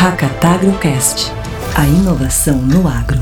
Hackatagrocast, a inovação no agro.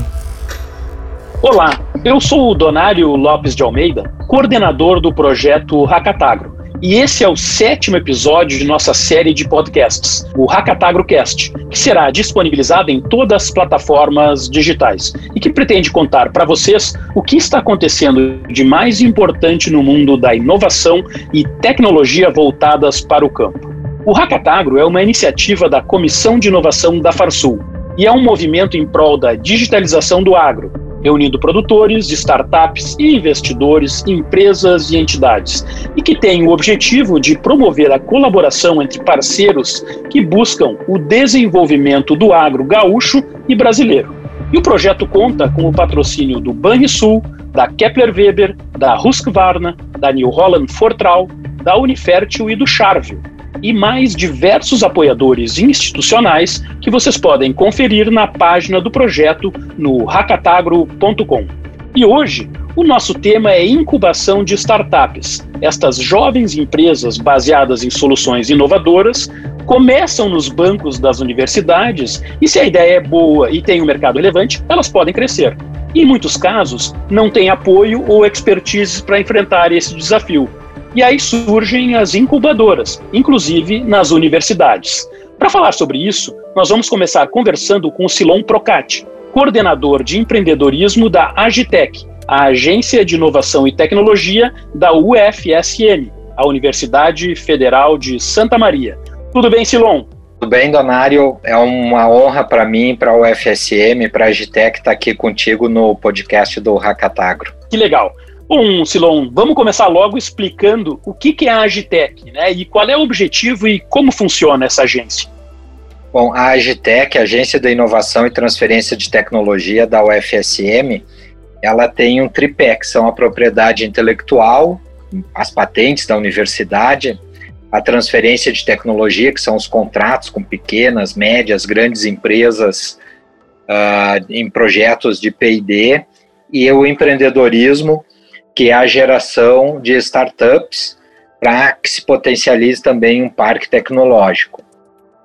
Olá, eu sou o Donário Lopes de Almeida, coordenador do projeto Hackatagro. E esse é o sétimo episódio de nossa série de podcasts, o Hackatagrocast, que será disponibilizado em todas as plataformas digitais e que pretende contar para vocês o que está acontecendo de mais importante no mundo da inovação e tecnologia voltadas para o campo. O Hackatagro é uma iniciativa da Comissão de Inovação da Farsul e é um movimento em prol da digitalização do agro, reunindo produtores, startups e investidores, empresas e entidades, e que tem o objetivo de promover a colaboração entre parceiros que buscam o desenvolvimento do agro gaúcho e brasileiro. E o projeto conta com o patrocínio do Banrisul, da Kepler Weber, da Husqvarna, da New Holland Fortral, da Unifértil e do Charvio, e mais diversos apoiadores institucionais que vocês podem conferir na página do projeto no hackatagro.com. E hoje, o nosso tema é incubação de startups. Estas jovens empresas baseadas em soluções inovadoras começam nos bancos das universidades e, se a ideia é boa e tem um mercado relevante, elas podem crescer. E, em muitos casos, não têm apoio ou expertise para enfrentar esse desafio. E aí surgem as incubadoras, inclusive nas universidades. Para falar sobre isso, nós vamos começar conversando com o Silon Procati, coordenador de empreendedorismo da Agitec, a Agência de Inovação e Tecnologia da UFSM, a Universidade Federal de Santa Maria. Tudo bem, Silon? Tudo bem, Donário. É uma honra para mim, para a UFSM, para a Agitec estar aqui contigo no podcast do Hackatagro. Que legal. Bom, Silon, vamos começar logo explicando o que, é a Agitec, né? E qual é o objetivo e como funciona essa agência. Bom, a Agitec, Agência da Inovação e Transferência de Tecnologia da UFSM, ela tem um tripé, que são a propriedade intelectual, as patentes da universidade, a transferência de tecnologia, que são os contratos com pequenas, médias, grandes empresas uh, em projetos de P&D, e o empreendedorismo, que é a geração de startups para que se potencialize também um parque tecnológico.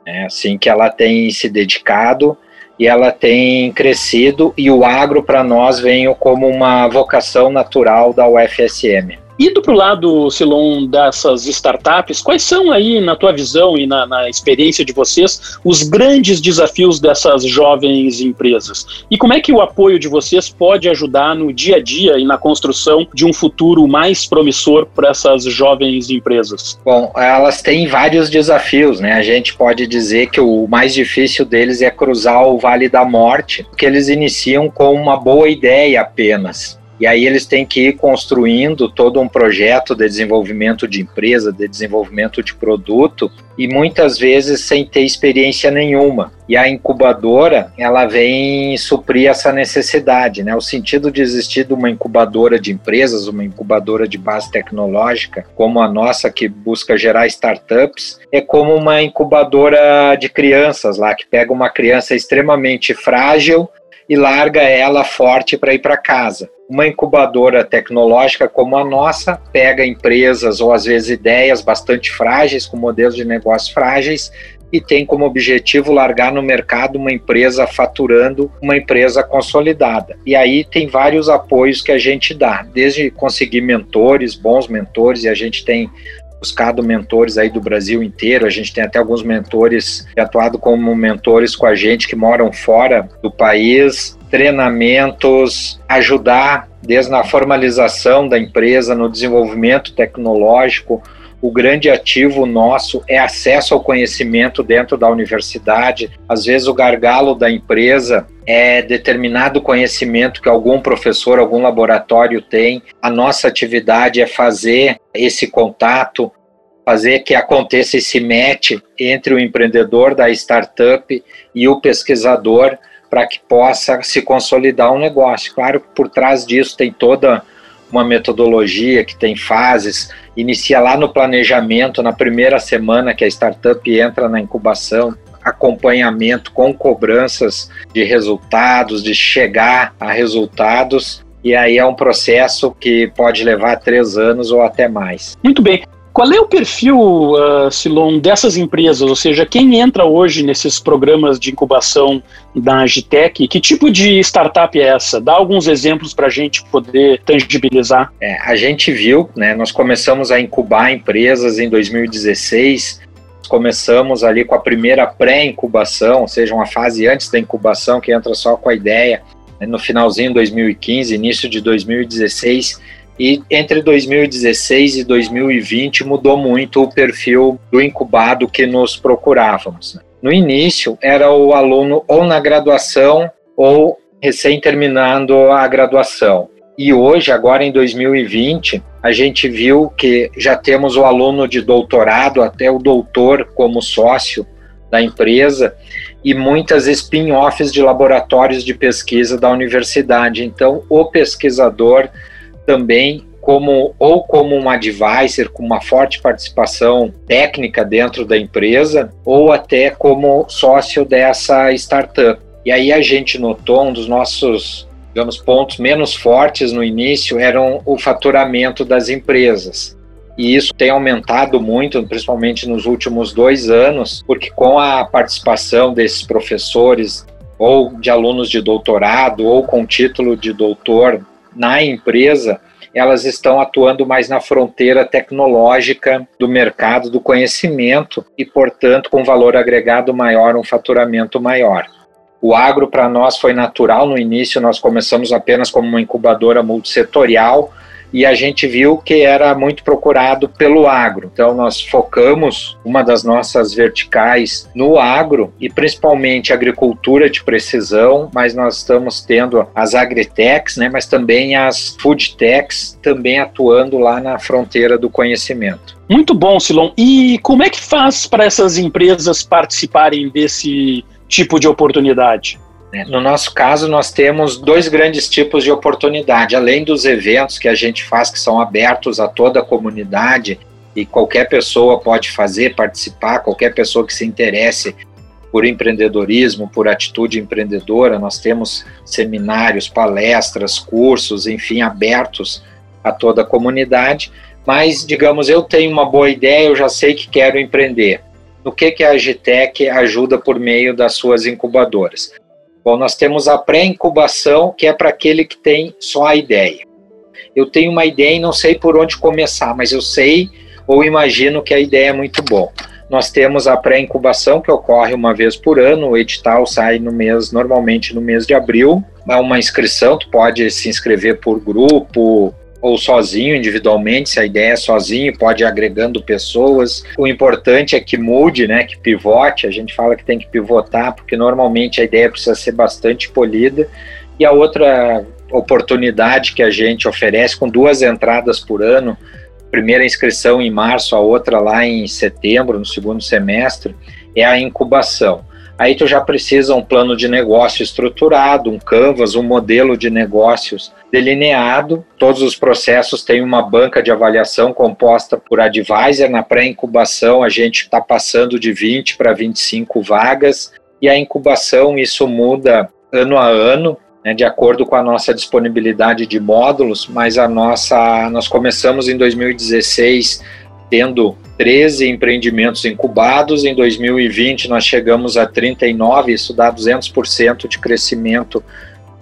É assim que ela tem se dedicado e ela tem crescido e o agro para nós veio como uma vocação natural da UFSM. Indo para o lado, Silon, dessas startups, quais são aí, na tua visão e na, na, experiência de vocês, os grandes desafios dessas jovens empresas? E como é que o apoio de vocês pode ajudar no dia a dia e na construção de um futuro mais promissor para essas jovens empresas? Bom, elas têm vários desafios, né? A gente pode dizer que o mais difícil deles é cruzar o Vale da Morte, porque eles iniciam com uma boa ideia apenas. E aí eles têm que ir construindo todo um projeto de desenvolvimento de empresa, de desenvolvimento de produto, e muitas vezes sem ter experiência nenhuma. E a incubadora, ela vem suprir essa necessidade, né? O sentido de existir de uma incubadora de empresas, uma incubadora de base tecnológica, como a nossa que busca gerar startups, é como uma incubadora de crianças lá que pega uma criança extremamente frágil e larga ela forte para ir para casa. Uma incubadora tecnológica como a nossa pega empresas ou às vezes ideias bastante frágeis, com modelos de negócio frágeis, e tem como objetivo largar no mercado uma empresa faturando uma empresa consolidada. E aí tem vários apoios que a gente dá, desde conseguir mentores, bons mentores, e a gente tem buscado mentores aí do Brasil inteiro. A gente tem até alguns mentores atuado como mentores com a gente que moram fora do país, treinamentos, ajudar desde na formalização da empresa, no desenvolvimento tecnológico. O grande ativo nosso é acesso ao conhecimento dentro da universidade. Às vezes, o gargalo da empresa é determinado conhecimento que algum professor, algum laboratório tem. A nossa atividade é fazer esse contato, fazer que aconteça esse match entre o empreendedor da startup e o pesquisador para que possa se consolidar um negócio. Claro que por trás disso tem toda uma metodologia que tem fases, inicia lá no planejamento, na primeira semana que a startup entra na incubação, acompanhamento com cobranças de resultados, de chegar a resultados, e aí é um processo que pode levar três anos ou até mais. Muito bem. Qual é o perfil, uh, Silon, dessas empresas? Ou seja, quem entra hoje nesses programas de incubação da Agitec? Que tipo de startup é essa? Dá alguns exemplos para a gente poder tangibilizar. É, a gente viu, né, nós começamos a incubar empresas em 2016. Começamos ali com a primeira pré-incubação, ou seja, uma fase antes da incubação que entra só com a ideia. Né, no finalzinho de 2015, início de 2016 e entre 2016 e 2020 mudou muito o perfil do incubado que nos procurávamos. Né? No início, era o aluno ou na graduação ou recém terminando a graduação. E hoje, agora em 2020, a gente viu que já temos o aluno de doutorado até o doutor como sócio da empresa e muitas spin-offs de laboratórios de pesquisa da universidade. Então, o pesquisador também como ou como um advisor com uma forte participação técnica dentro da empresa ou até como sócio dessa startup. E aí a gente notou um dos nossos digamos pontos menos fortes no início eram o faturamento das empresas. E isso tem aumentado muito, principalmente nos últimos dois anos, porque com a participação desses professores ou de alunos de doutorado ou com título de doutor na empresa, elas estão atuando mais na fronteira tecnológica do mercado do conhecimento e, portanto, com valor agregado maior, um faturamento maior. O agro para nós foi natural no início, nós começamos apenas como uma incubadora multissetorial, e a gente viu que era muito procurado pelo agro. Então nós focamos uma das nossas verticais no agro e principalmente agricultura de precisão, mas nós estamos tendo as agritechs, né, mas também as foodtechs também atuando lá na fronteira do conhecimento. Muito bom, Silon. E como é que faz para essas empresas participarem desse tipo de oportunidade? Né? No nosso caso, nós temos dois grandes tipos de oportunidade. Além dos eventos que a gente faz, que são abertos a toda a comunidade e qualquer pessoa pode fazer, participar, qualquer pessoa que se interesse por empreendedorismo, por atitude empreendedora, nós temos seminários, palestras, cursos, enfim, abertos a toda a comunidade. Mas, digamos, eu tenho uma boa ideia, eu já sei que quero empreender. No que, que a Agitec ajuda por meio das suas incubadoras? Bom, nós temos a pré-incubação, que é para aquele que tem só a ideia. Eu tenho uma ideia e não sei por onde começar, mas eu sei ou imagino que a ideia é muito boa. Nós temos a pré-incubação, que ocorre uma vez por ano, o edital sai no mês, normalmente no mês de abril. É uma inscrição, tu pode se inscrever por grupo, ou sozinho, individualmente, se a ideia é sozinho, pode ir agregando pessoas. O importante é que mude, né, que pivote. A gente fala que tem que pivotar, porque normalmente a ideia precisa ser bastante polida. E a outra oportunidade que a gente oferece com duas entradas por ano, primeira inscrição em março, a outra lá em setembro, no segundo semestre, é a incubação. Aí tu já precisa um plano de negócio estruturado, um canvas, um modelo de negócios delineado. Todos os processos têm uma banca de avaliação composta por advisor. Na pré-incubação, a gente está passando de 20 para 25 vagas. E a incubação, isso muda ano a ano, né, de acordo com a nossa disponibilidade de módulos, mas a nossa, nós começamos em 2016 tendo 13 empreendimentos incubados. Em 2020, nós chegamos a 39, isso dá 200% de crescimento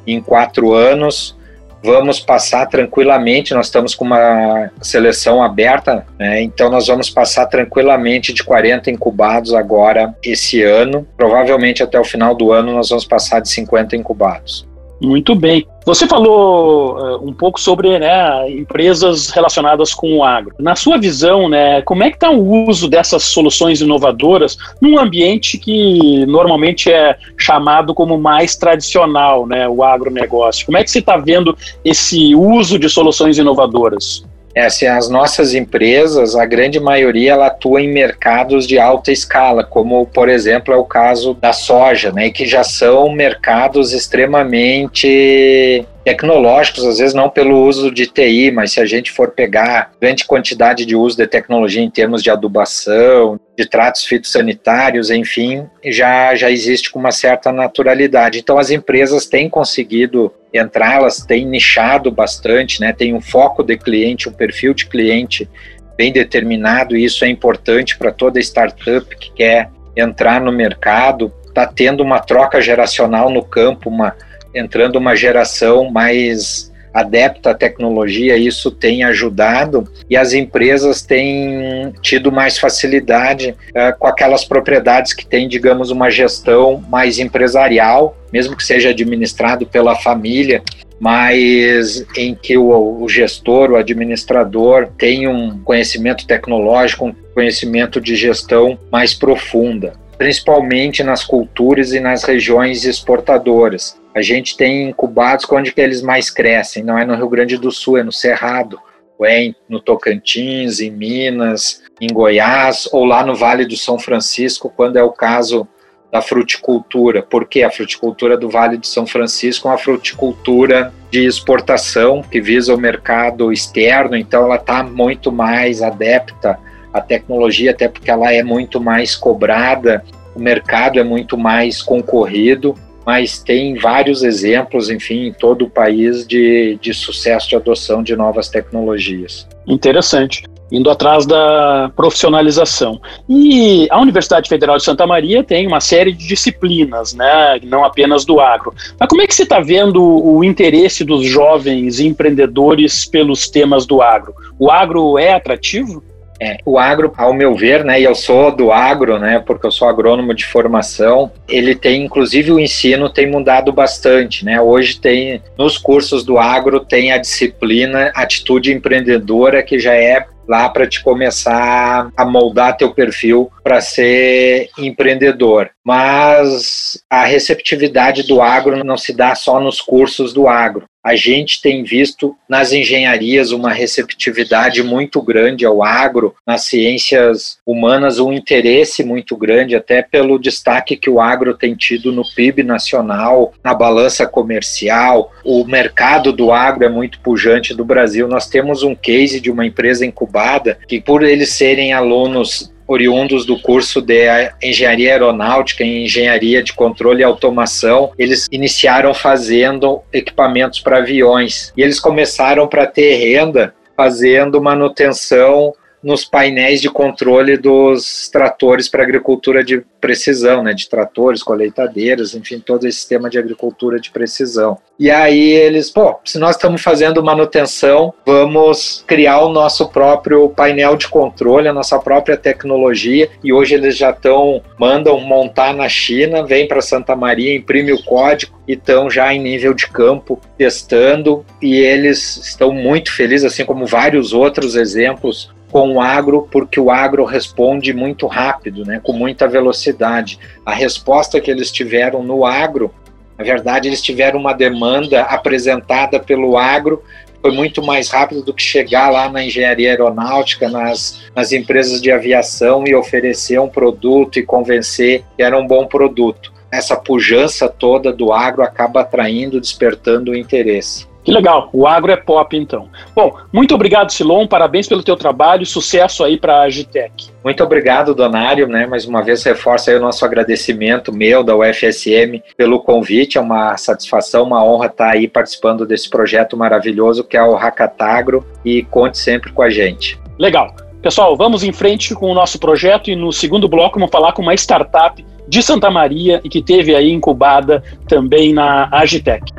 em quatro anos. Vamos passar tranquilamente, nós estamos com uma seleção aberta, né? então nós vamos passar tranquilamente de 40 incubados agora esse ano. Provavelmente até o final do ano nós vamos passar de 50 incubados. Muito bem. Você falou uh, um pouco sobre né, empresas relacionadas com o agro. Na sua visão, né, como é que está o uso dessas soluções inovadoras num ambiente que normalmente é chamado como mais tradicional, né, o agronegócio? Como é que você está vendo esse uso de soluções inovadoras? É, assim, as nossas empresas, a grande maioria, ela atua em mercados de alta escala, como, por exemplo, é o caso da soja, né, que já são mercados extremamente tecnológicos, às vezes não pelo uso de TI, mas se a gente for pegar grande quantidade de uso de tecnologia em termos de adubação, de tratos fitossanitários, enfim, já, já existe com uma certa naturalidade. Então as empresas têm conseguido entrar, elas têm nichado bastante, né, tem um foco de cliente, um perfil de cliente bem determinado, e isso é importante para toda startup que quer entrar no mercado. Está tendo uma troca geracional no campo, uma, entrando uma geração mais adepta à tecnologia, isso tem ajudado e as empresas têm tido mais facilidade uh, com aquelas propriedades que têm, digamos, uma gestão mais empresarial, mesmo que seja administrado pela família, mas em que o, o, gestor, o administrador, tem um conhecimento tecnológico, um conhecimento de gestão mais profunda, principalmente nas culturas e nas regiões exportadoras. A gente tem incubados onde que eles mais crescem, não é no Rio Grande do Sul, é no Cerrado, ou é no Tocantins, em Minas, em Goiás, ou lá no Vale do São Francisco, quando é o caso da fruticultura. Porque a fruticultura do Vale do São Francisco é uma fruticultura de exportação que visa o mercado externo, então ela está muito mais adepta à tecnologia, até porque ela é muito mais cobrada, o mercado é muito mais concorrido mas tem vários exemplos, enfim, em todo o país de, de sucesso de adoção de novas tecnologias. Interessante. Indo atrás da profissionalização. E a Universidade Federal de Santa Maria tem uma série de disciplinas, né? não apenas do agro. Mas como é que você está vendo o interesse dos jovens empreendedores pelos temas do agro? O agro é atrativo? É, o agro, ao meu ver, né, e eu sou do agro, né, porque eu sou agrônomo de formação, ele tem, inclusive o ensino tem mudado bastante, né, hoje tem, nos cursos do agro tem a disciplina Atitude Empreendedora, que já é lá para te começar a moldar teu perfil para ser empreendedor. Mas a receptividade do agro não se dá só nos cursos do agro. A gente tem visto nas engenharias uma receptividade muito grande ao agro, nas ciências humanas um interesse muito grande, até pelo destaque que o agro tem tido no PIB nacional, na balança comercial. O mercado do agro é muito pujante do Brasil. Nós temos um case de uma empresa incubada que, por eles serem alunos oriundos do curso de engenharia aeronáutica e engenharia de controle e automação, eles iniciaram fazendo equipamentos para aviões. E eles começaram para ter renda fazendo manutenção nos painéis de controle dos tratores para agricultura de precisão, né, de tratores, colheitadeiras, enfim, todo esse sistema de agricultura de precisão. E aí eles, pô, se nós estamos fazendo manutenção, vamos criar o nosso próprio painel de controle, a nossa própria tecnologia, e hoje eles já estão, mandam montar na China, vem para Santa Maria, imprime o código e estão já em nível de campo testando, e eles estão muito felizes, assim como vários outros exemplos com o agro, porque o agro responde muito rápido, né, com muita velocidade. A resposta que eles tiveram no agro, na verdade, eles tiveram uma demanda apresentada pelo agro, foi muito mais rápido do que chegar lá na engenharia aeronáutica, nas, nas empresas de aviação e oferecer um produto e convencer que era um bom produto. Essa pujança toda do agro acaba atraindo, despertando o interesse. Que legal, o agro é pop então. Bom, muito obrigado Silon, parabéns pelo teu trabalho, sucesso aí para a Agitec. Muito obrigado, Donário, né? Mais uma vez reforça aí o nosso agradecimento meu da UFSM pelo convite, é uma satisfação, uma honra estar aí participando desse projeto maravilhoso que é o Hackatagro e conte sempre com a gente. Legal. Pessoal, vamos em frente com o nosso projeto e no segundo bloco vamos falar com uma startup de Santa Maria e que teve aí incubada também na Agitec.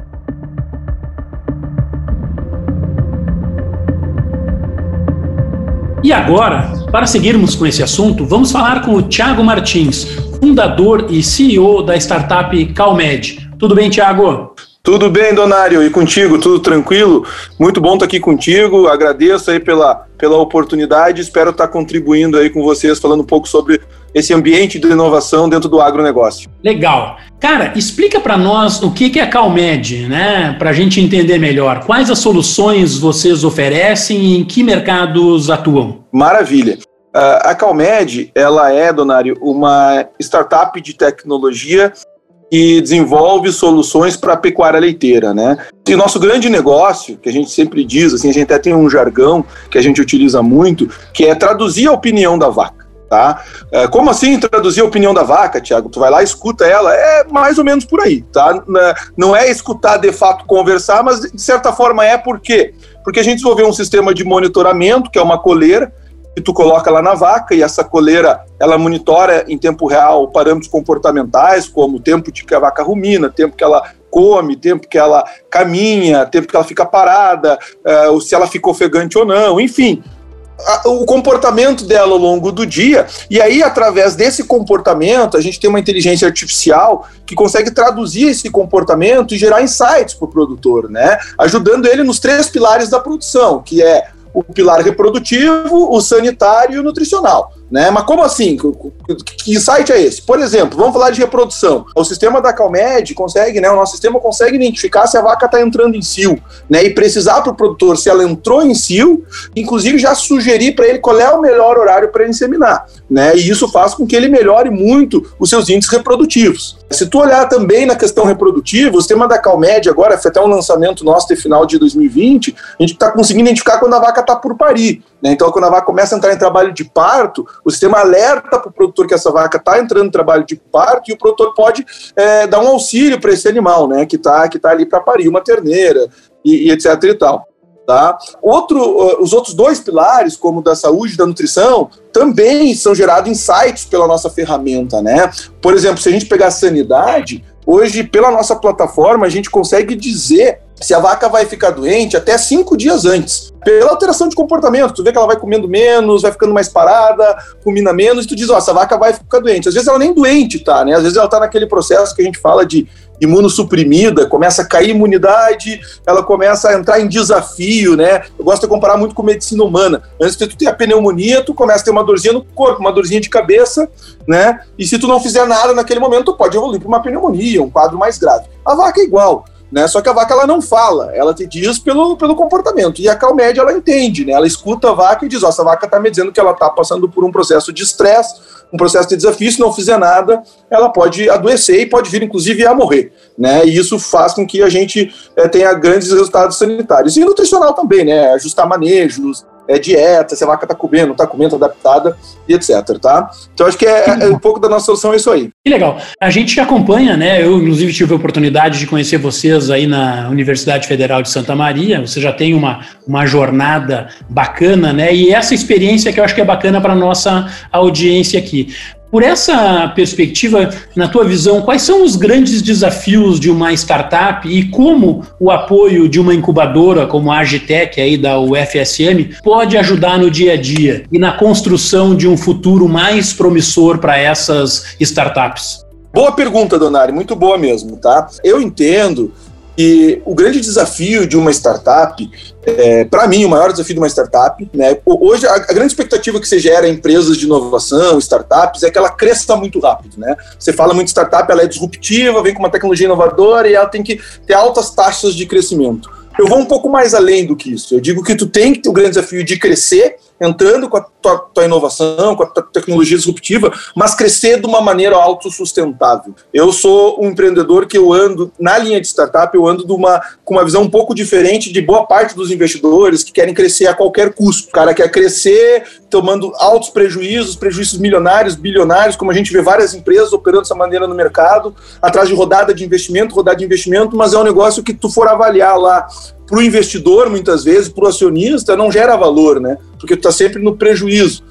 E agora, para seguirmos com esse assunto, vamos falar com o Thiago Martins, fundador e CEO da startup Calmed. Tudo bem, Thiago? Tudo bem, Donário, e contigo, tudo tranquilo? Muito bom estar aqui contigo, agradeço aí pela, pela oportunidade, espero estar contribuindo aí com vocês, falando um pouco sobre esse ambiente de inovação dentro do agronegócio. Legal. Cara, explica para nós o que é a Calmed, né? Para a gente entender melhor. Quais as soluções vocês oferecem e em que mercados atuam? Maravilha. Uh, a Calmed, ela é, Donário, uma startup de tecnologia que desenvolve soluções para a pecuária leiteira, né? E nosso grande negócio, que a gente sempre diz, assim, a gente até tem um jargão que a gente utiliza muito, que é traduzir a opinião da vaca. Tá? É, como assim traduzir a opinião da vaca, Tiago? Tu vai lá, escuta ela, é mais ou menos por aí, tá? Não é escutar de fato conversar, mas de certa forma é por quê? Porque a gente desenvolveu um sistema de monitoramento, que é uma coleira, que tu coloca lá na vaca e essa coleira ela monitora em tempo real parâmetros comportamentais, como o tempo de que a vaca rumina, tempo que ela come, tempo que ela caminha, tempo que ela fica parada, uh, se ela ficou ofegante ou não, enfim, o comportamento dela ao longo do dia, e aí, através desse comportamento, a gente tem uma inteligência artificial que consegue traduzir esse comportamento e gerar insights para o produtor, né? Ajudando ele nos três pilares da produção, que é o pilar reprodutivo, o sanitário e o nutricional. Né? Mas como assim? Que site é esse? Por exemplo, vamos falar de reprodução. O sistema da Calmed consegue, né? O nosso sistema consegue identificar se a vaca está entrando em cio, né? E precisar para o produtor se ela entrou em cio, inclusive já sugerir para ele qual é o melhor horário para inseminar, né? E isso faz com que ele melhore muito os seus índices reprodutivos. Se tu olhar também na questão reprodutiva, o sistema da Calmed agora foi até um lançamento nosso de final de 2020, a gente está conseguindo identificar quando a vaca está por parir. Né? Então, quando a vaca começa a entrar em trabalho de parto, o sistema alerta para o produtor que essa vaca está entrando em trabalho de parto e o produtor pode é, dar um auxílio para esse animal, né? Que está que tá ali para parir uma terneira e, e, etc e tal. Tá? Outro, os outros dois pilares, como da saúde e da nutrição, também são gerados insights pela nossa ferramenta, né? Por exemplo, se a gente pegar a sanidade, hoje, pela nossa plataforma, a gente consegue dizer se a vaca vai ficar doente até cinco dias antes. Pela alteração de comportamento, tu vê que ela vai comendo menos, vai ficando mais parada, comina menos, e tu diz, ó, essa vaca vai ficar doente. Às vezes ela nem doente tá, né? Às vezes ela tá naquele processo que a gente fala de imunossuprimida, começa a cair imunidade, ela começa a entrar em desafio, né? Eu gosto de comparar muito com medicina humana. Antes de tu ter a pneumonia, tu começa a ter uma dorzinha no corpo, uma dorzinha de cabeça, né? E se tu não fizer nada naquele momento, tu pode evoluir para uma pneumonia, um quadro mais grave. A vaca é igual. Né? Só que a vaca ela não fala, ela te diz pelo, pelo comportamento. E a Calmed ela entende, né? Ela escuta a vaca e diz: Ó, essa vaca está me dizendo que ela está passando por um processo de estresse, um processo de desafio. Se não fizer nada, ela pode adoecer e pode vir, inclusive, a morrer. Né? E isso faz com que a gente é, tenha grandes resultados sanitários. E nutricional também, né? Ajustar manejos, é dieta, se a vaca está comendo, está comendo, adaptada e etc, tá? Então acho que é, é, um pouco da nossa solução é isso aí. Que legal. A gente acompanha, né? Eu inclusive tive a oportunidade de conhecer vocês aí na Universidade Federal de Santa Maria. Você já tem uma, uma jornada bacana, né? E essa experiência que eu acho que é bacana para nossa audiência aqui. Por essa perspectiva, na tua visão, quais são os grandes desafios de uma startup e como o apoio de uma incubadora como a Agitec aí da UFSM pode ajudar no dia a dia e na construção de um futuro mais promissor para essas startups? Boa pergunta, Donari, muito boa mesmo, tá? Eu entendo e o grande desafio de uma startup, é, para mim, o maior desafio de uma startup, né? Hoje, a, a, grande expectativa que você gera em empresas de inovação, startups, é que ela cresça muito rápido, né? Você fala muito startup, ela é disruptiva, vem com uma tecnologia inovadora e ela tem que ter altas taxas de crescimento. Eu vou um pouco mais além do que isso. Eu digo que tu tem o grande desafio de crescer, entrando com a tua, tua, inovação, com a tua tecnologia disruptiva, mas crescer de uma maneira autossustentável. Eu sou um empreendedor que eu ando, na linha de startup, eu ando de uma, com uma visão um pouco diferente de boa parte dos investidores que querem crescer a qualquer custo. O cara quer crescer tomando altos prejuízos, prejuízos milionários, bilionários, como a gente vê várias empresas operando dessa maneira no mercado, atrás de rodada de investimento, rodada de investimento, mas é um negócio que tu for avaliar lá para o investidor, muitas vezes, para o acionista, não gera valor, né? Porque tu está sempre no prejuízo.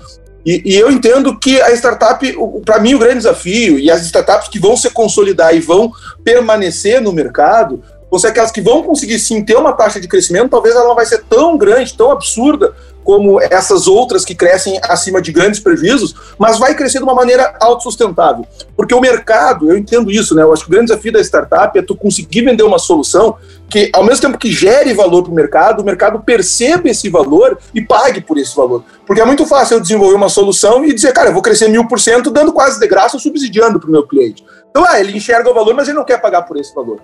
E, e, eu entendo que a startup, para mim, o grande desafio, e as startups que vão se consolidar e vão permanecer no mercado, vão ser aquelas que vão conseguir sim ter uma taxa de crescimento, talvez ela não vai ser tão grande, tão absurda, como essas outras que crescem acima de grandes prejuízos, mas vai crescer de uma maneira autossustentável. Porque o mercado, eu entendo isso, né? Eu acho que o grande desafio da startup é tu conseguir vender uma solução que, ao mesmo tempo que gere valor para o mercado, o mercado perceba esse valor e pague por esse valor. Porque é muito fácil eu desenvolver uma solução e dizer, cara, eu vou crescer mil por cento dando quase de graça subsidiando para o meu cliente. Então, ah, ele enxerga o valor, mas ele não quer pagar por esse valor.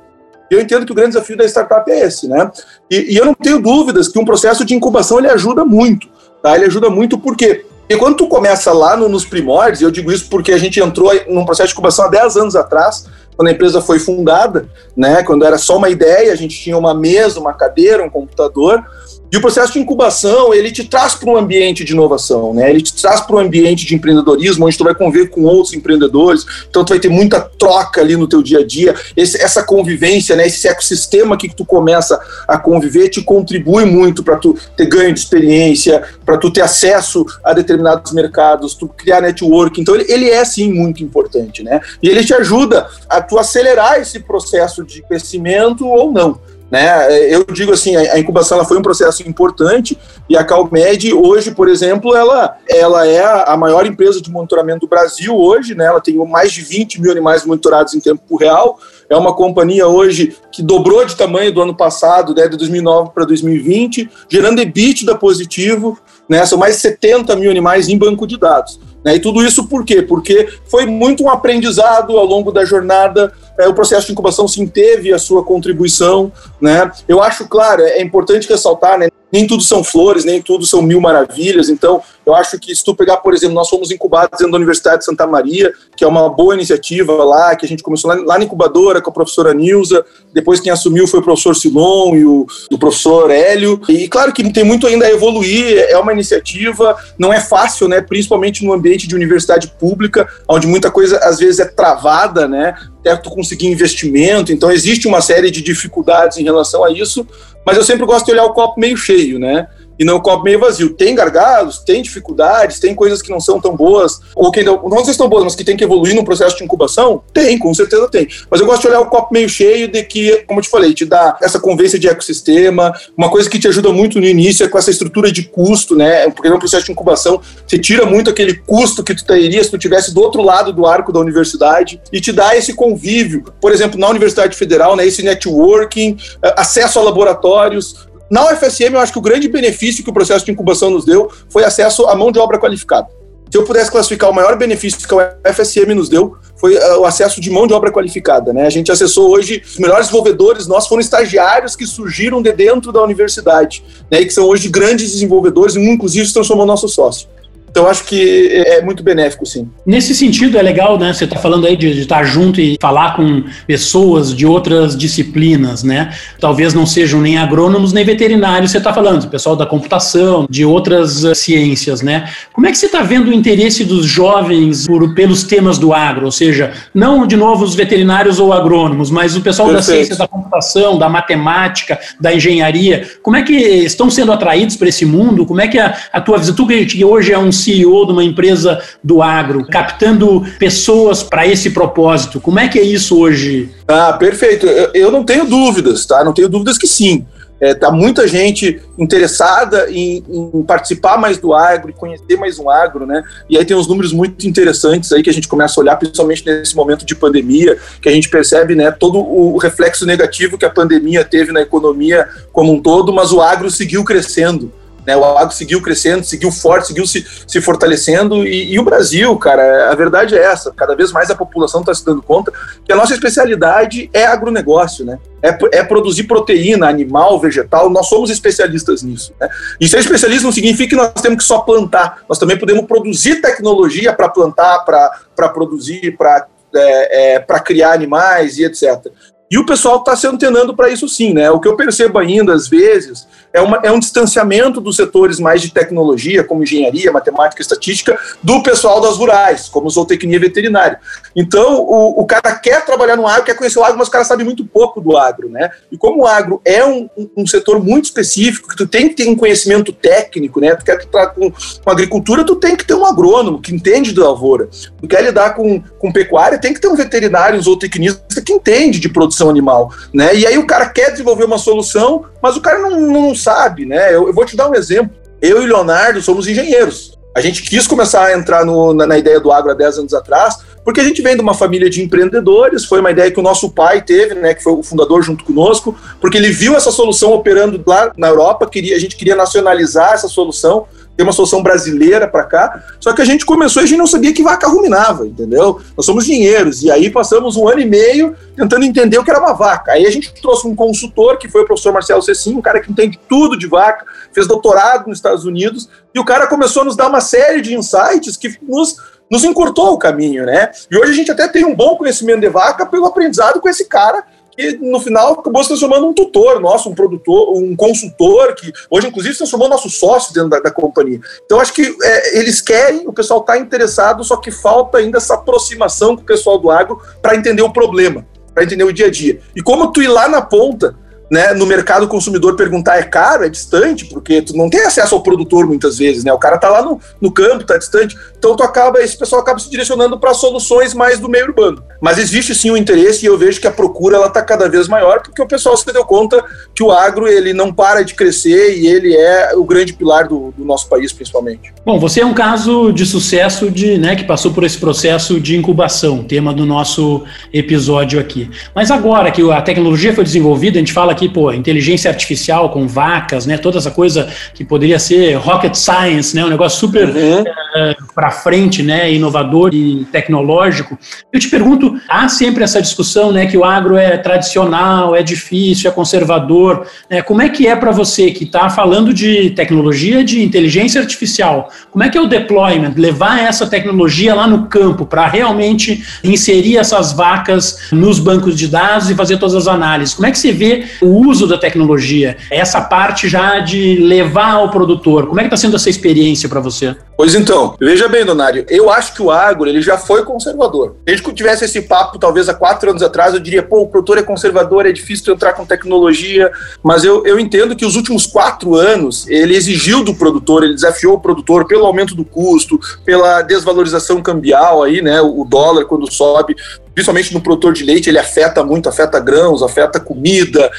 Eu entendo que o grande desafio da startup é esse, né? E, e, eu não tenho dúvidas que um processo de incubação ele ajuda muito, tá? Ele ajuda muito porque e quando tu começa lá no, nos primórdios, eu digo isso porque a gente entrou num processo de incubação há 10 anos atrás, quando a empresa foi fundada, né, quando era só uma ideia, a gente tinha uma mesa, uma cadeira, um computador, E o processo de incubação, ele te traz para um ambiente de inovação, né? Ele te traz para um ambiente de empreendedorismo, onde tu vai conviver com outros empreendedores, então tu vai ter muita troca ali no teu dia a dia, esse, essa convivência, né? Esse ecossistema que tu começa a conviver te contribui muito para tu ter ganho de experiência, para tu ter acesso a determinados mercados, tu criar network. Então ele, ele é sim muito importante, né? E ele te ajuda a tu acelerar esse processo de crescimento ou não. Né? Eu digo assim, a incubação ela foi um processo importante e a Calmed hoje, por exemplo, ela, ela é a maior empresa de monitoramento do Brasil hoje, né? ela tem mais de 20 mil animais monitorados em tempo real, é uma companhia hoje que dobrou de tamanho do ano passado, né, de 2009 para 2020, gerando EBITDA positivo, né, são mais de 70 mil animais em banco de dados. Né, e tudo isso por quê? Porque foi muito um aprendizado ao longo da jornada, o processo de incubação sim teve a sua contribuição, né? Eu acho, claro, é importante ressaltar, né? Nem tudo são flores, nem tudo são mil maravilhas. Então, eu acho que se tu pegar, por exemplo, nós fomos incubados dentro da Universidade de Santa Maria, que é uma boa iniciativa lá, que a gente começou lá, lá na incubadora com a professora Nilza, depois quem assumiu foi o professor Silon e o, o professor Hélio. E claro que tem muito ainda a evoluir, é uma iniciativa, não é fácil, né? Principalmente no ambiente de universidade pública, onde muita coisa às vezes é travada, né? Tu conseguir investimento, então existe uma série de dificuldades em relação a isso, mas eu sempre gosto de olhar o copo meio cheio, né? E não o copo meio vazio. Tem gargalos, tem dificuldades, tem coisas que não são tão boas, ou que não, não estão boas, mas que tem que evoluir no processo de incubação? Tem, com certeza tem. Mas eu gosto de olhar o copo meio cheio de que, como eu te falei, te dá essa convivência de ecossistema, uma coisa que te ajuda muito no início é com essa estrutura de custo, né? Porque no processo de incubação você tira muito aquele custo que tu teria se tu estivesse do outro lado do arco da universidade e te dá esse convívio. Por exemplo, na Universidade Federal, né, esse networking, eh, acesso a laboratórios, na UFSM, eu acho que o grande benefício que o processo de incubação nos deu foi acesso à mão de obra qualificada. Se eu pudesse classificar o maior benefício que a UFSM nos deu, foi uh, o acesso de mão de obra qualificada. Né? A gente acessou hoje, os melhores desenvolvedores nossos foram estagiários que surgiram de dentro da universidade, né? e que são hoje grandes desenvolvedores, e inclusive, se transformou nosso sócio. Então acho que é muito benéfico, sim. Nesse sentido, é legal, né? Você está falando aí de, de, estar junto e falar com pessoas de outras disciplinas, né? Talvez não sejam nem agrônomos nem veterinários, você está falando, pessoal da computação, de outras uh, ciências, né? Como é que você está vendo o interesse dos jovens por, pelos temas do agro? Ou seja, não de novo os veterinários ou agrônomos, mas o pessoal Perfeito. da ciência da computação, da matemática, da engenharia. Como é que estão sendo atraídos para esse mundo? Como é que a, a tua visão, tu que hoje é um CEO de uma empresa do agro, captando pessoas para esse propósito. Como é que é isso hoje? Ah, perfeito. Eu, eu não tenho dúvidas, tá? Não tenho dúvidas que sim. É, tá muita gente interessada em, em, participar mais do agro conhecer mais um agro, né? E aí tem uns números muito interessantes aí que a gente começa a olhar, principalmente nesse momento de pandemia, que a gente percebe, né, todo o reflexo negativo que a pandemia teve na economia como um todo, mas o agro seguiu crescendo. Né, o agro seguiu crescendo, seguiu forte, seguiu se, se fortalecendo. E, e, o Brasil, cara, a verdade é essa: cada vez mais a população está se dando conta que a nossa especialidade é agronegócio, né? É, é produzir proteína animal, vegetal. Nós somos especialistas nisso. Né? E ser especialista não significa que nós temos que só plantar, nós também podemos produzir tecnologia para plantar, para produzir, para é, é, para criar animais e etc. E o pessoal está se antenando para isso sim, né? O que eu percebo ainda, às vezes, é, uma, é um distanciamento dos setores mais de tecnologia, como engenharia, matemática, estatística, do pessoal das rurais, como zootecnia veterinária. Então, o, o cara quer trabalhar no agro, quer conhecer o agro, mas o cara sabe muito pouco do agro, né? E como o agro é um, um setor muito específico, que tu tem que ter um conhecimento técnico, né? Tu quer com, com agricultura, tu tem que ter um agrônomo que entende da lavoura. Tu quer lidar com, com pecuária, tem que ter um veterinário, um zootecnista que entende de produção produção animal, né? E aí o cara quer desenvolver uma solução, mas o cara não, não sabe, né? Eu, eu vou te dar um exemplo. Eu e Leonardo somos engenheiros. A gente quis começar a entrar no, na, na, ideia do agro há 10 anos atrás, porque a gente vem de uma família de empreendedores, foi uma ideia que o nosso pai teve, né, que foi o fundador junto conosco, porque ele viu essa solução operando lá na Europa, queria, a gente queria nacionalizar essa solução, ter uma solução brasileira para cá. Só que a gente começou e a gente não sabia que vaca ruminava, entendeu? Nós somos dinheiros. E aí passamos um ano e meio tentando entender o que era uma vaca. Aí a gente trouxe um consultor, que foi o professor Marcelo Cecim, um cara que entende tudo de vaca, fez doutorado nos Estados Unidos, e o cara começou a nos dar uma série de insights que nos, nos encurtou o caminho, né? E hoje a gente até tem um bom conhecimento de vaca pelo aprendizado com esse cara que no final acabou se transformando um tutor nosso, um produtor, um consultor, que hoje, inclusive, se transformou nosso sócio dentro da, da companhia. Então, acho que é, eles querem, o pessoal está interessado, só que falta ainda essa aproximação com o pessoal do agro para entender o problema, para entender o dia a dia. E como tu ir lá na ponta né, no mercado consumidor perguntar é caro, é distante, porque tu não tem acesso ao produtor muitas vezes, né? O cara tá lá no, no campo, tá distante. Então tu acaba, esse pessoal acaba se direcionando para soluções mais do meio urbano. Mas existe sim o um interesse e eu vejo que a procura ela tá cada vez maior, porque o pessoal se deu conta que o agro ele não para de crescer e ele é o grande pilar do, do nosso país, principalmente. Bom, você é um caso de sucesso de, né, que passou por esse processo de incubação, tema do nosso episódio aqui. Mas agora que a tecnologia foi desenvolvida, a gente fala aqui, pô, inteligência artificial com vacas, né? Toda essa coisa que poderia ser rocket science, né? Um negócio super uhum. uh, eh, para frente, né? Inovador e tecnológico. Eu te pergunto, há sempre essa discussão, né? Que o agro é tradicional, é difícil, é conservador. Né? Como é que é para você que está falando de tecnologia de inteligência artificial? Como é que é o deployment? Levar essa tecnologia lá no campo para realmente inserir essas vacas nos bancos de dados e fazer todas as análises. Como é que você vê o uso da tecnologia, essa parte já de levar ao produtor. Como é que está sendo essa experiência para você? Pois então, veja bem, Donário, eu acho que o agro ele já foi conservador. Desde que eu tivesse esse papo, talvez há quatro anos atrás, eu diria, pô, o produtor é conservador, é difícil entrar com tecnologia, mas eu, eu entendo que os últimos quatro anos ele exigiu do produtor, ele desafiou o produtor pelo aumento do custo, pela desvalorização cambial aí, né, o dólar quando sobe, principalmente no produtor de leite, ele afeta muito, afeta grãos, afeta comida,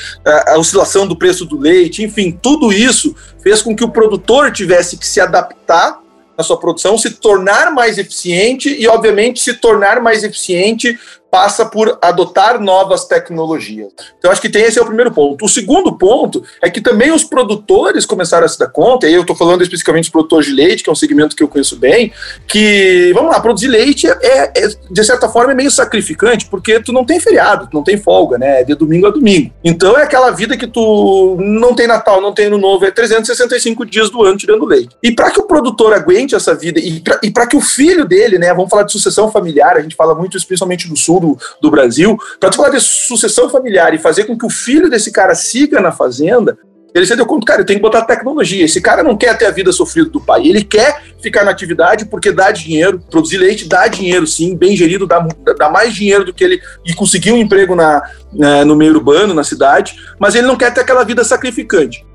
a, oscilação do preço do leite, enfim, tudo isso fez com que o produtor tivesse que se adaptar na sua produção, se tornar mais eficiente e, obviamente, se tornar mais eficiente passa por adotar novas tecnologias. Então, acho que tem esse é o primeiro ponto. O segundo ponto é que também os produtores começaram a se dar conta, e eu estou falando especificamente dos produtores de leite, que é um segmento que eu conheço bem, que, vamos lá, produzir leite é, é, de certa forma, é meio sacrificante, porque tu não tem feriado, tu não tem folga, né? É de domingo a domingo. Então, é aquela vida que tu não tem Natal, não tem Ano Novo, é 365 dias do ano tirando leite. E para que o produtor aguente essa vida, e para que o filho dele, né, vamos falar de sucessão familiar, a gente fala muito isso principalmente no sul, do, do Brasil, para tu falar de sucessão familiar e fazer com que o filho desse cara siga na fazenda, ele se deu conta, cara, eu tenho que botar tecnologia. Esse cara não quer ter a vida sofrida do pai, ele quer ficar na atividade porque dá dinheiro, produzir leite dá dinheiro, sim, bem gerido, dá, dá mais dinheiro do que ele. e conseguir um emprego na, na, no meio urbano, na cidade, mas ele não quer ter aquela vida sacrificante.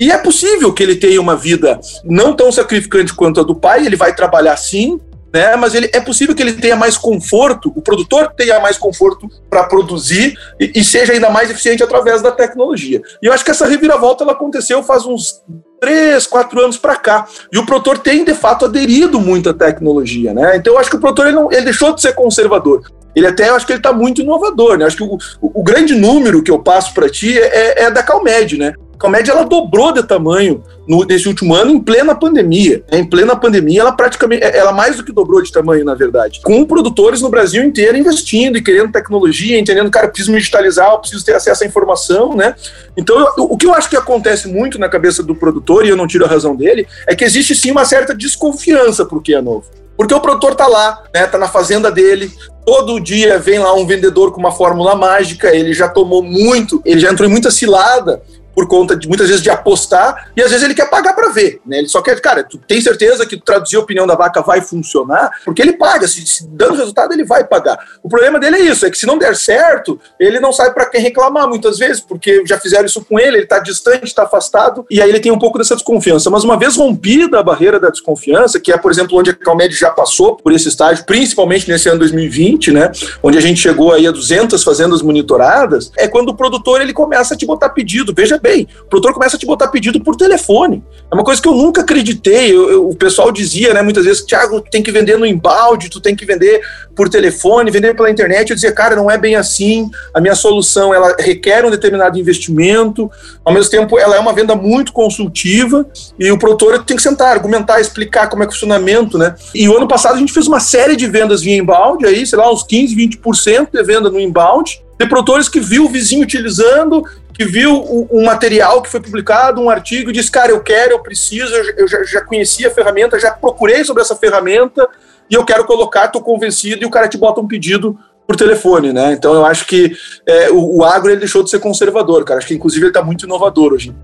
E é possível que ele tenha uma vida não tão sacrificante quanto a do pai, ele vai trabalhar sim, né? Mas ele, é possível que ele tenha mais conforto, o produtor tenha mais conforto para produzir e, e, seja ainda mais eficiente através da tecnologia. E eu acho que essa reviravolta ela aconteceu faz uns três, quatro anos para cá. E o produtor tem, de fato, aderido muito à tecnologia, né? Então eu acho que o produtor ele, não, ele deixou de ser conservador. Ele até, eu acho que ele está muito inovador, né? Acho que o, o, o grande número que eu passo para ti é, é da Calmed, né? A Calmed ela dobrou de tamanho no, nesse último ano em plena pandemia. Em plena pandemia, ela praticamente, ela mais do que dobrou de tamanho, na verdade. Com produtores no Brasil inteiro investindo e querendo tecnologia, entendendo, cara, preciso me digitalizar, eu preciso ter acesso à informação, né? Então, eu, o que eu acho que acontece muito na cabeça do produtor, e eu não tiro a razão dele, é que existe sim uma certa desconfiança por que é novo. Porque o produtor tá lá, né? Tá na fazenda dele, Todo dia vem lá um vendedor com uma fórmula mágica, ele já tomou muito, ele já entrou em muita cilada por conta de muitas vezes de apostar e às vezes ele quer pagar para ver, né? Ele só quer, cara, tu tem certeza que traduzir a opinião da vaca vai funcionar? Porque ele paga, se, se dando resultado ele vai pagar. O problema dele é isso, é que se não der certo, ele não sabe para quem reclamar muitas vezes, porque já fizeram isso com ele, ele tá distante, está afastado e aí ele tem um pouco dessa desconfiança. Mas uma vez rompida a barreira da desconfiança, que é, por exemplo, onde a Calmed já passou por esse estágio, principalmente nesse ano 2020, né, onde a gente chegou aí a 200 fazendas monitoradas, é quando o produtor ele começa a te botar pedido. Veja bem, o produtor começa a te botar pedido por telefone. É uma coisa que eu nunca acreditei. Eu, eu, o pessoal dizia, né, muitas vezes, Thiago, tu tem que vender no embalde, tu tem que vender por telefone, vender pela internet. Eu dizia, cara, não é bem assim. A minha solução, ela requer um determinado investimento. Ao mesmo tempo, ela é uma venda muito consultiva e o produtor tem que sentar, argumentar, explicar como é, o funcionamento, né? E o ano passado a gente fez uma série de vendas via embalde, aí, sei lá, uns 15, 20% de venda no embalde de produtores que viu o vizinho utilizando que viu um material que foi publicado, um artigo, e disse, cara, eu quero, eu preciso, eu já, já conhecia a ferramenta, já procurei sobre essa ferramenta, e eu quero colocar, estou convencido, e o cara te bota um pedido por telefone, né? Então eu acho que é, o, o agro ele deixou de ser conservador, cara. Acho que inclusive ele está muito inovador hoje.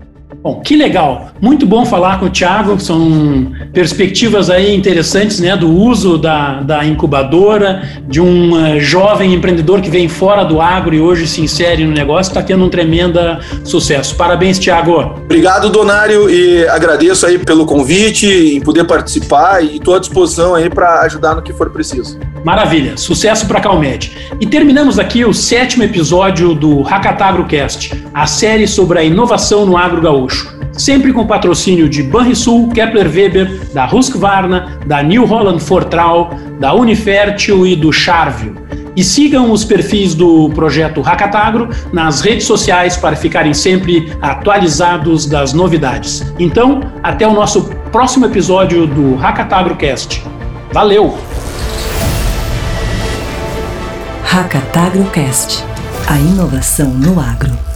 Bom, que legal. Muito bom falar com o Thiago. São perspectivas aí interessantes, né, do uso da, da incubadora, de um uh, jovem empreendedor que vem fora do agro e hoje se insere no negócio, está tendo um tremendo sucesso. Parabéns, Thiago. Obrigado, Donário, e agradeço aí pelo convite, em poder participar e estou à disposição aí para ajudar no que for preciso. Maravilha. Sucesso para a Calmed. E terminamos aqui o sétimo episódio do Hackatagrocast, a série sobre a inovação no agro gaúcho gaúcho. Sempre com patrocínio de Banrisul, Kepler Weber, da Husqvarna, da New Holland Fortral, da Unifértil e do Charvio. E sigam os perfis do projeto Hackatagro nas redes sociais para ficarem sempre atualizados das novidades. Então, até o nosso próximo episódio do Hackatagrocast. Valeu! Hackatagrocast, a inovação no agro.